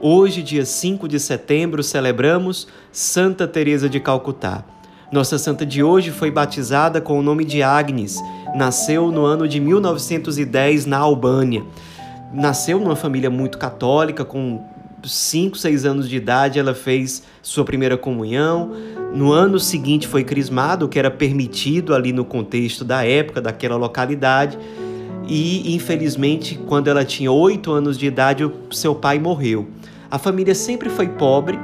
Hoje, dia 5 de setembro, celebramos Santa Teresa de Calcutá. Nossa santa de hoje foi batizada com o nome de Agnes. Nasceu no ano de 1910 na Albânia. Nasceu numa família muito católica, com 5, 6 anos de idade ela fez sua primeira comunhão. No ano seguinte foi crismado, o que era permitido ali no contexto da época, daquela localidade e infelizmente, quando ela tinha oito anos de idade, seu pai morreu. A família sempre foi pobre,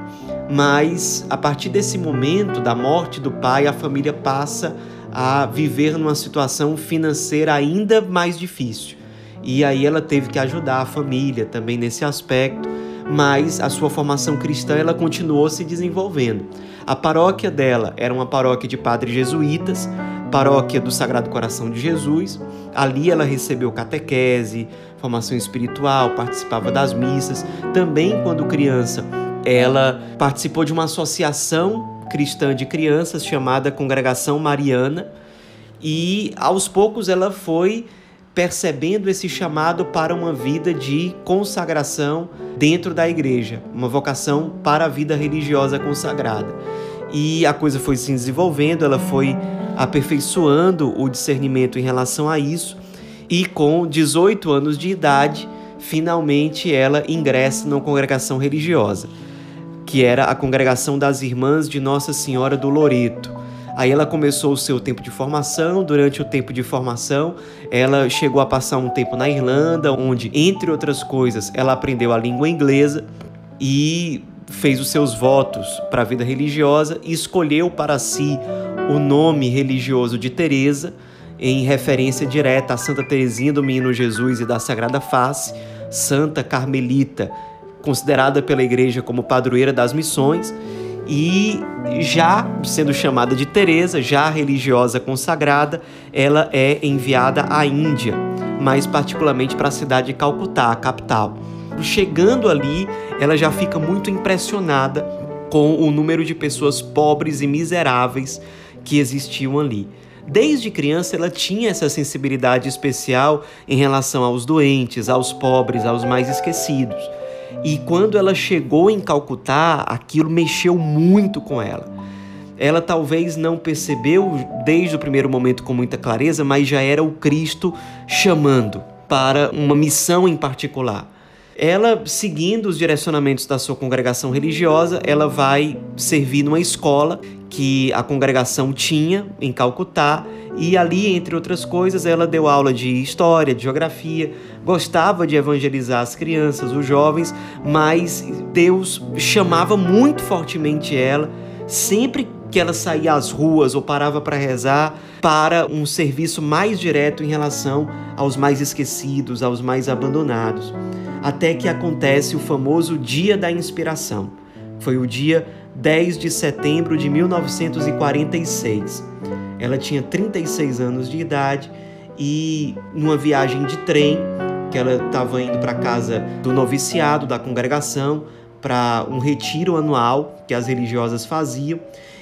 mas a partir desse momento da morte do pai, a família passa a viver numa situação financeira ainda mais difícil. E aí ela teve que ajudar a família também nesse aspecto, mas a sua formação cristã ela continuou se desenvolvendo. A paróquia dela era uma paróquia de padres jesuítas, paróquia do Sagrado Coração de Jesus. Ali ela recebeu catequese, formação espiritual, participava das missas. Também, quando criança, ela participou de uma associação cristã de crianças chamada Congregação Mariana. E aos poucos ela foi percebendo esse chamado para uma vida de consagração dentro da igreja, uma vocação para a vida religiosa consagrada. E a coisa foi se desenvolvendo, ela foi aperfeiçoando o discernimento em relação a isso, e com 18 anos de idade, finalmente ela ingressa numa congregação religiosa, que era a congregação das Irmãs de Nossa Senhora do Loreto. Aí ela começou o seu tempo de formação. Durante o tempo de formação, ela chegou a passar um tempo na Irlanda, onde, entre outras coisas, ela aprendeu a língua inglesa e fez os seus votos para a vida religiosa e escolheu para si o nome religioso de Teresa, em referência direta a Santa Teresinha do Menino Jesus e da Sagrada Face, Santa Carmelita, considerada pela Igreja como padroeira das missões, e já sendo chamada de Teresa, já religiosa consagrada, ela é enviada à Índia, mais particularmente para a cidade de Calcutá, a capital. Chegando ali, ela já fica muito impressionada com o número de pessoas pobres e miseráveis que existiam ali. Desde criança ela tinha essa sensibilidade especial em relação aos doentes, aos pobres, aos mais esquecidos. E quando ela chegou em Calcutá, aquilo mexeu muito com ela. Ela talvez não percebeu desde o primeiro momento com muita clareza, mas já era o Cristo chamando para uma missão em particular. Ela, seguindo os direcionamentos da sua congregação religiosa, ela vai servir numa escola que a congregação tinha em Calcutá e ali, entre outras coisas, ela deu aula de história, de geografia, gostava de evangelizar as crianças, os jovens, mas Deus chamava muito fortemente ela, sempre que ela saía às ruas ou parava para rezar, para um serviço mais direto em relação aos mais esquecidos, aos mais abandonados até que acontece o famoso Dia da Inspiração. Foi o dia 10 de setembro de 1946. Ela tinha 36 anos de idade e numa viagem de trem, que ela estava indo para casa do noviciado da congregação para um retiro anual que as religiosas faziam,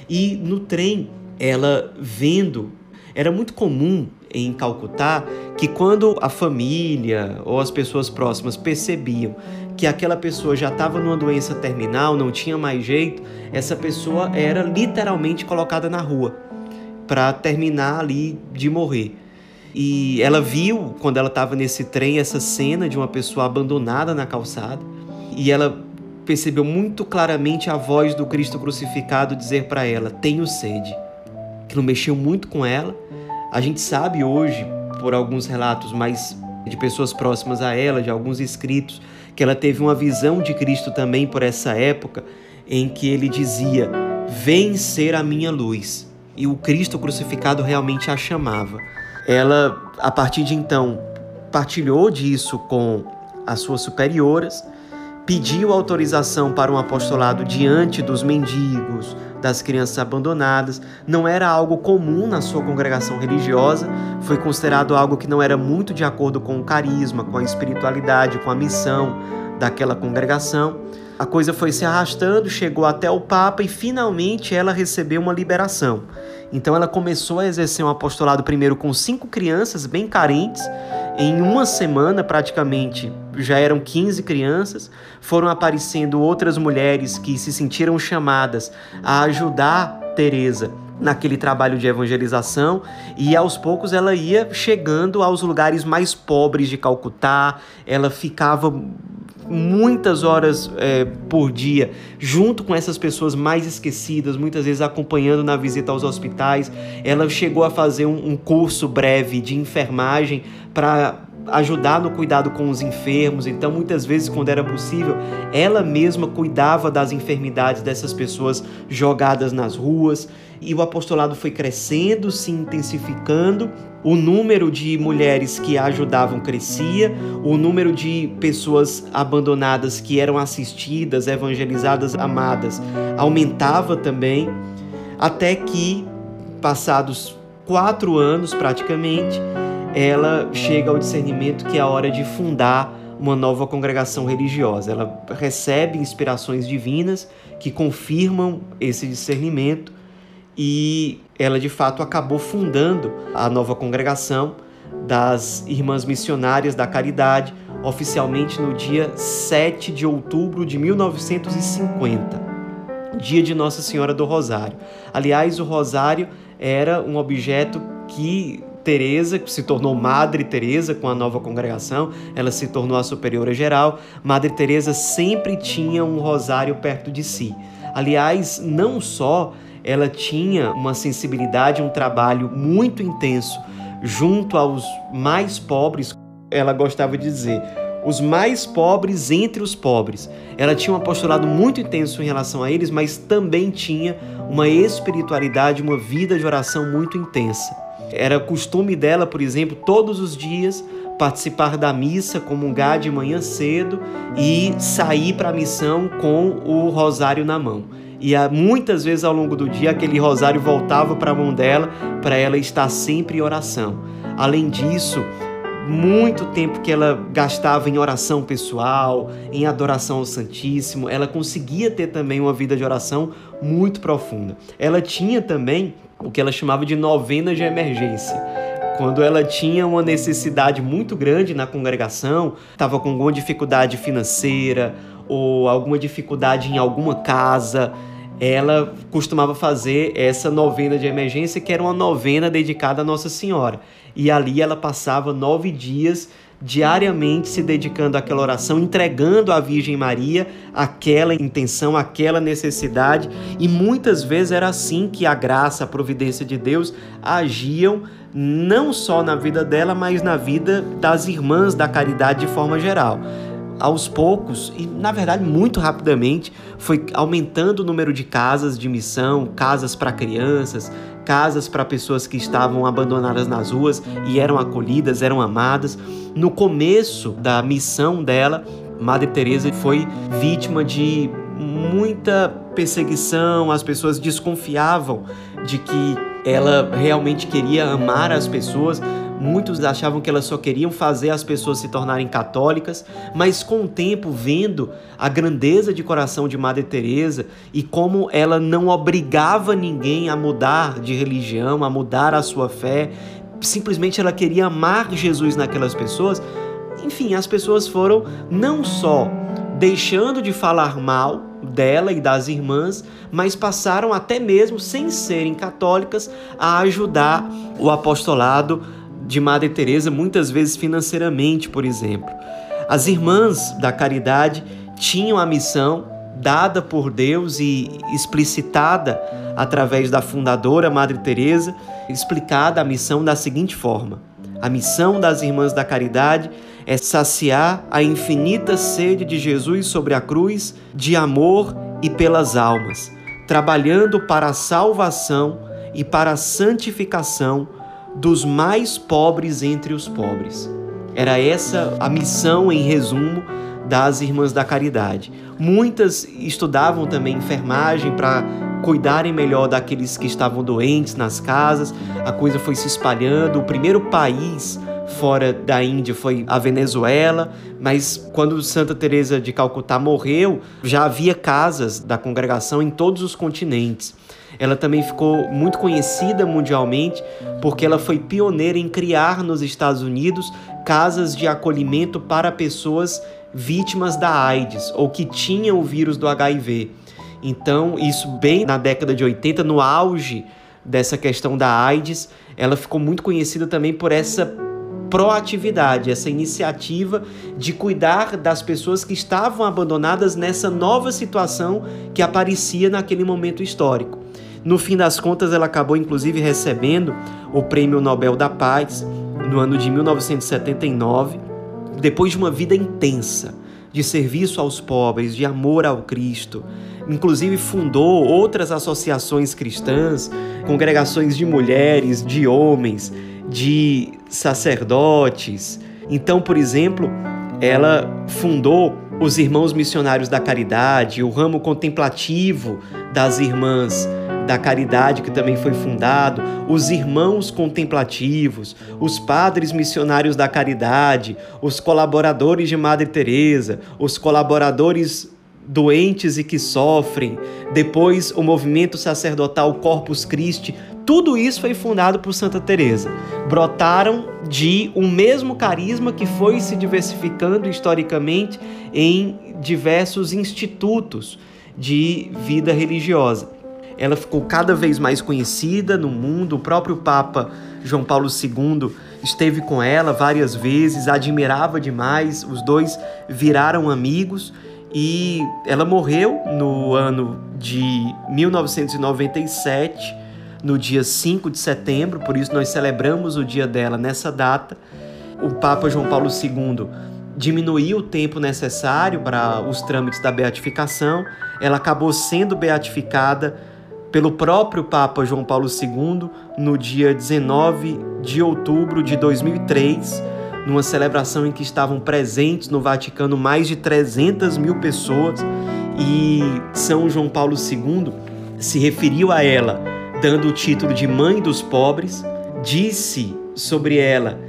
e no trem ela vendo era muito comum em Calcutá que quando a família ou as pessoas próximas percebiam que aquela pessoa já estava numa doença terminal, não tinha mais jeito, essa pessoa era literalmente colocada na rua para terminar ali de morrer. E ela viu, quando ela estava nesse trem, essa cena de uma pessoa abandonada na calçada. E ela percebeu muito claramente a voz do Cristo crucificado dizer para ela: Tenho sede. Que não mexeu muito com ela, a gente sabe hoje, por alguns relatos mais de pessoas próximas a ela, de alguns escritos, que ela teve uma visão de Cristo também por essa época, em que ele dizia: Vem ser a minha luz. E o Cristo crucificado realmente a chamava. Ela, a partir de então, partilhou disso com as suas superioras, pediu autorização para um apostolado diante dos mendigos, das crianças abandonadas. Não era algo comum na sua congregação religiosa, foi considerado algo que não era muito de acordo com o carisma, com a espiritualidade, com a missão daquela congregação. A coisa foi se arrastando, chegou até o Papa e finalmente ela recebeu uma liberação. Então ela começou a exercer um apostolado primeiro com cinco crianças bem carentes. Em uma semana, praticamente, já eram 15 crianças. Foram aparecendo outras mulheres que se sentiram chamadas a ajudar Teresa naquele trabalho de evangelização e aos poucos ela ia chegando aos lugares mais pobres de Calcutá. Ela ficava muitas horas é, por dia, junto com essas pessoas mais esquecidas, muitas vezes acompanhando na visita aos hospitais. Ela chegou a fazer um, um curso breve de enfermagem para ajudar no cuidado com os enfermos. Então, muitas vezes, quando era possível, ela mesma cuidava das enfermidades dessas pessoas jogadas nas ruas. E o apostolado foi crescendo, se intensificando. O número de mulheres que a ajudavam crescia, o número de pessoas abandonadas que eram assistidas, evangelizadas, amadas, aumentava também, até que, passados quatro anos praticamente, ela chega ao discernimento que é a hora de fundar uma nova congregação religiosa. Ela recebe inspirações divinas que confirmam esse discernimento e ela de fato acabou fundando a nova congregação das Irmãs Missionárias da Caridade, oficialmente no dia 7 de outubro de 1950, dia de Nossa Senhora do Rosário. Aliás, o rosário era um objeto que Teresa, que se tornou Madre Teresa com a nova congregação, ela se tornou a superiora geral. Madre Teresa sempre tinha um rosário perto de si. Aliás, não só ela tinha uma sensibilidade, um trabalho muito intenso junto aos mais pobres, ela gostava de dizer, os mais pobres entre os pobres. Ela tinha um apostolado muito intenso em relação a eles, mas também tinha uma espiritualidade, uma vida de oração muito intensa. Era costume dela, por exemplo, todos os dias participar da missa, comungar de manhã cedo e sair para a missão com o rosário na mão. E muitas vezes ao longo do dia aquele rosário voltava para a mão dela para ela estar sempre em oração. Além disso, muito tempo que ela gastava em oração pessoal, em adoração ao Santíssimo, ela conseguia ter também uma vida de oração muito profunda. Ela tinha também o que ela chamava de novena de emergência. Quando ela tinha uma necessidade muito grande na congregação, estava com alguma dificuldade financeira ou alguma dificuldade em alguma casa, ela costumava fazer essa novena de emergência, que era uma novena dedicada a Nossa Senhora. E ali ela passava nove dias diariamente se dedicando àquela oração, entregando à Virgem Maria aquela intenção, aquela necessidade, e muitas vezes era assim que a graça, a providência de Deus agiam não só na vida dela, mas na vida das irmãs da caridade de forma geral aos poucos, e na verdade muito rapidamente, foi aumentando o número de casas de missão, casas para crianças, casas para pessoas que estavam abandonadas nas ruas e eram acolhidas, eram amadas. No começo da missão dela, Madre Teresa foi vítima de muita perseguição, as pessoas desconfiavam de que ela realmente queria amar as pessoas, Muitos achavam que elas só queriam fazer as pessoas se tornarem católicas, mas com o tempo, vendo a grandeza de coração de Madre Teresa e como ela não obrigava ninguém a mudar de religião, a mudar a sua fé, simplesmente ela queria amar Jesus naquelas pessoas. Enfim, as pessoas foram não só deixando de falar mal dela e das irmãs, mas passaram até mesmo sem serem católicas a ajudar o apostolado de Madre Teresa, muitas vezes financeiramente, por exemplo. As irmãs da caridade tinham a missão dada por Deus e explicitada através da fundadora Madre Teresa, explicada a missão da seguinte forma: a missão das irmãs da caridade é saciar a infinita sede de Jesus sobre a cruz de amor e pelas almas, trabalhando para a salvação e para a santificação dos mais pobres entre os pobres. Era essa a missão, em resumo, das Irmãs da Caridade. Muitas estudavam também enfermagem para cuidarem melhor daqueles que estavam doentes nas casas. A coisa foi se espalhando. O primeiro país fora da Índia foi a Venezuela, mas quando Santa Teresa de Calcutá morreu, já havia casas da congregação em todos os continentes. Ela também ficou muito conhecida mundialmente porque ela foi pioneira em criar nos Estados Unidos casas de acolhimento para pessoas vítimas da AIDS ou que tinham o vírus do HIV. Então, isso bem na década de 80, no auge dessa questão da AIDS, ela ficou muito conhecida também por essa proatividade, essa iniciativa de cuidar das pessoas que estavam abandonadas nessa nova situação que aparecia naquele momento histórico. No fim das contas, ela acabou inclusive recebendo o Prêmio Nobel da Paz no ano de 1979, depois de uma vida intensa de serviço aos pobres, de amor ao Cristo. Inclusive fundou outras associações cristãs, congregações de mulheres, de homens, de sacerdotes. Então, por exemplo, ela fundou os Irmãos Missionários da Caridade, o ramo contemplativo das Irmãs da Caridade, que também foi fundado, os Irmãos Contemplativos, os Padres Missionários da Caridade, os colaboradores de Madre Teresa, os colaboradores doentes e que sofrem, depois o movimento sacerdotal Corpus Christi, tudo isso foi fundado por Santa Teresa. Brotaram de um mesmo carisma que foi se diversificando historicamente em diversos institutos de vida religiosa ela ficou cada vez mais conhecida no mundo. O próprio Papa João Paulo II esteve com ela várias vezes, admirava demais. Os dois viraram amigos e ela morreu no ano de 1997, no dia 5 de setembro, por isso nós celebramos o dia dela nessa data. O Papa João Paulo II diminuiu o tempo necessário para os trâmites da beatificação. Ela acabou sendo beatificada pelo próprio Papa João Paulo II no dia 19 de outubro de 2003, numa celebração em que estavam presentes no Vaticano mais de 300 mil pessoas e São João Paulo II se referiu a ela dando o título de Mãe dos Pobres, disse sobre ela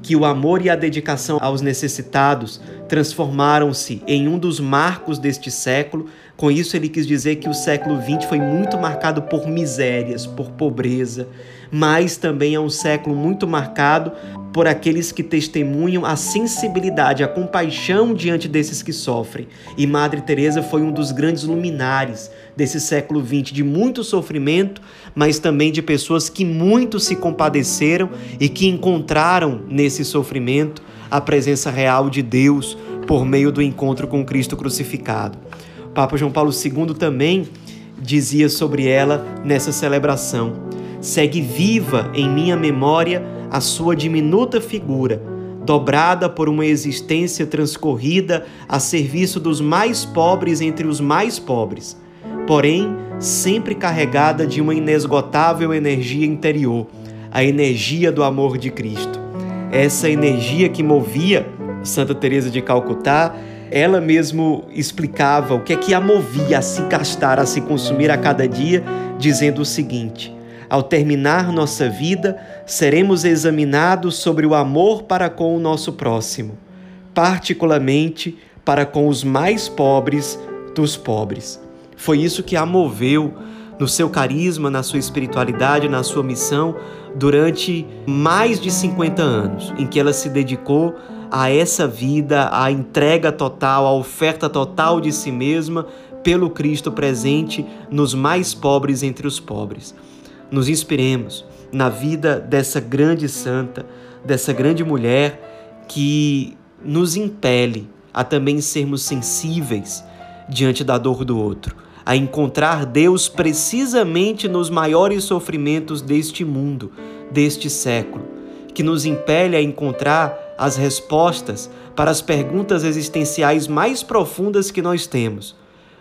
que o amor e a dedicação aos necessitados transformaram-se em um dos marcos deste século. Com isso, ele quis dizer que o século XX foi muito marcado por misérias, por pobreza, mas também é um século muito marcado por aqueles que testemunham a sensibilidade, a compaixão diante desses que sofrem. E Madre Teresa foi um dos grandes luminares desse século XX, de muito sofrimento, mas também de pessoas que muito se compadeceram e que encontraram nesse sofrimento a presença real de Deus por meio do encontro com Cristo crucificado. O Papa João Paulo II também dizia sobre ela nessa celebração: segue viva em minha memória a sua diminuta figura, dobrada por uma existência transcorrida a serviço dos mais pobres entre os mais pobres, porém sempre carregada de uma inesgotável energia interior, a energia do amor de Cristo. Essa energia que movia Santa Teresa de Calcutá, ela mesmo explicava o que é que a movia a se gastar, a se consumir a cada dia, dizendo o seguinte: ao terminar nossa vida, seremos examinados sobre o amor para com o nosso próximo, particularmente para com os mais pobres dos pobres. Foi isso que a moveu no seu carisma, na sua espiritualidade, na sua missão, durante mais de 50 anos, em que ela se dedicou a essa vida, a entrega total, a oferta total de si mesma pelo Cristo presente nos mais pobres entre os pobres nos inspiremos na vida dessa grande santa, dessa grande mulher que nos impele a também sermos sensíveis diante da dor do outro, a encontrar Deus precisamente nos maiores sofrimentos deste mundo, deste século, que nos impele a encontrar as respostas para as perguntas existenciais mais profundas que nós temos.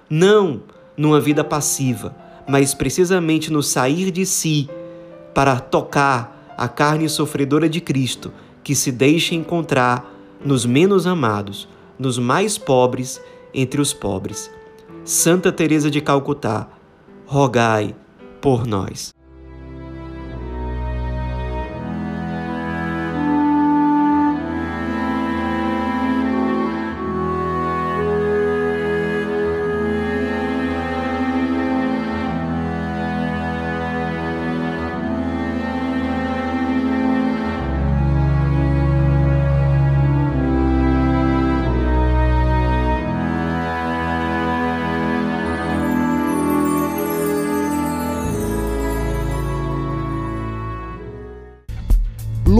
Não numa vida passiva, mas precisamente no sair de si para tocar a carne sofredora de Cristo, que se deixa encontrar nos menos amados, nos mais pobres entre os pobres. Santa Teresa de Calcutá, rogai por nós.